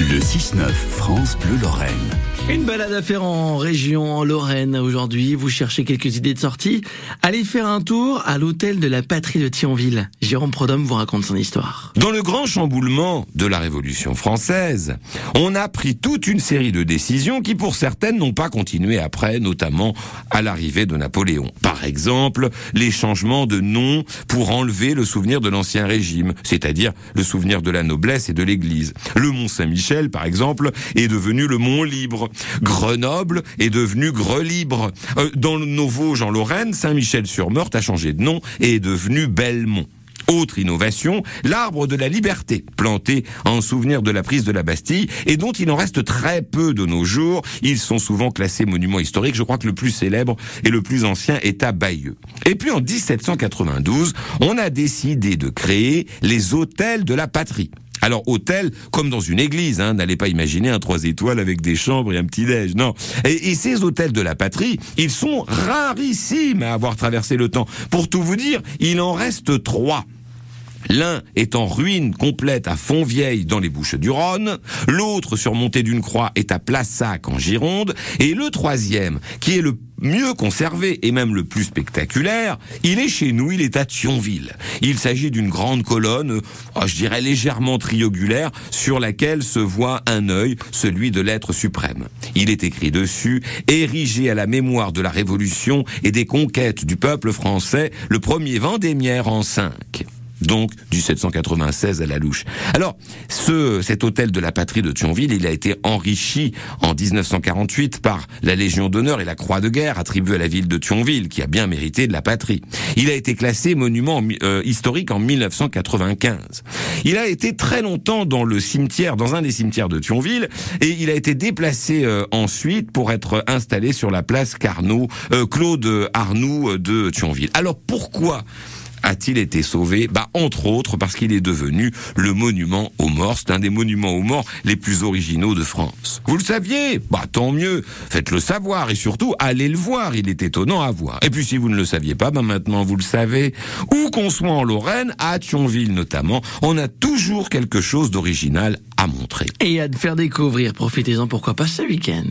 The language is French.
Le 6-9 France Bleu Lorraine. Une balade à faire en région, en Lorraine aujourd'hui. Vous cherchez quelques idées de sortie? Allez faire un tour à l'hôtel de la patrie de Thionville. Jérôme Prodhomme vous raconte son histoire. Dans le grand chamboulement de la Révolution française, on a pris toute une série de décisions qui pour certaines n'ont pas continué après, notamment à l'arrivée de Napoléon. Par exemple, les changements de nom pour enlever le souvenir de l'ancien régime, c'est-à-dire le souvenir de la noblesse et de l'église. Le Mont Saint-Michel, par exemple, est devenu le Mont Libre. Grenoble est devenu Grelibre. Euh, dans nos Vosges en Lorraine, Saint-Michel-sur-Meurthe a changé de nom et est devenu Belmont. Autre innovation, l'arbre de la liberté, planté en souvenir de la prise de la Bastille et dont il en reste très peu de nos jours. Ils sont souvent classés monuments historiques. Je crois que le plus célèbre et le plus ancien est à Bayeux. Et puis en 1792, on a décidé de créer les hôtels de la patrie. Alors hôtel, comme dans une église, hein, n'allez pas imaginer un trois étoiles avec des chambres et un petit déj, non. Et, et, ces hôtels de la patrie, ils sont rarissimes à avoir traversé le temps. Pour tout vous dire, il en reste trois. L'un est en ruine complète à Fontvieille dans les Bouches du Rhône, l'autre surmonté d'une croix est à Plassac en Gironde, et le troisième, qui est le mieux conservé et même le plus spectaculaire, il est chez nous, il est à Thionville. Il s'agit d'une grande colonne, oh, je dirais légèrement triangulaire, sur laquelle se voit un œil, celui de l'être suprême. Il est écrit dessus, érigé à la mémoire de la Révolution et des conquêtes du peuple français, le premier Vendémiaire en donc du 796 à la louche. Alors, ce, cet hôtel de la patrie de Thionville, il a été enrichi en 1948 par la Légion d'honneur et la Croix de guerre attribuée à la ville de Thionville, qui a bien mérité de la patrie. Il a été classé monument euh, historique en 1995. Il a été très longtemps dans le cimetière, dans un des cimetières de Thionville, et il a été déplacé euh, ensuite pour être installé sur la place Carnot, euh, Claude Arnoux de Thionville. Alors pourquoi a-t-il été sauvé Bah entre autres parce qu'il est devenu le monument aux morts. C'est un des monuments aux morts les plus originaux de France. Vous le saviez Bah tant mieux. Faites-le savoir et surtout allez le voir. Il est étonnant à voir. Et puis si vous ne le saviez pas, bah maintenant vous le savez. Où qu'on soit en Lorraine, à Thionville notamment, on a toujours quelque chose d'original à montrer. Et à faire découvrir. Profitez-en pourquoi pas ce week-end.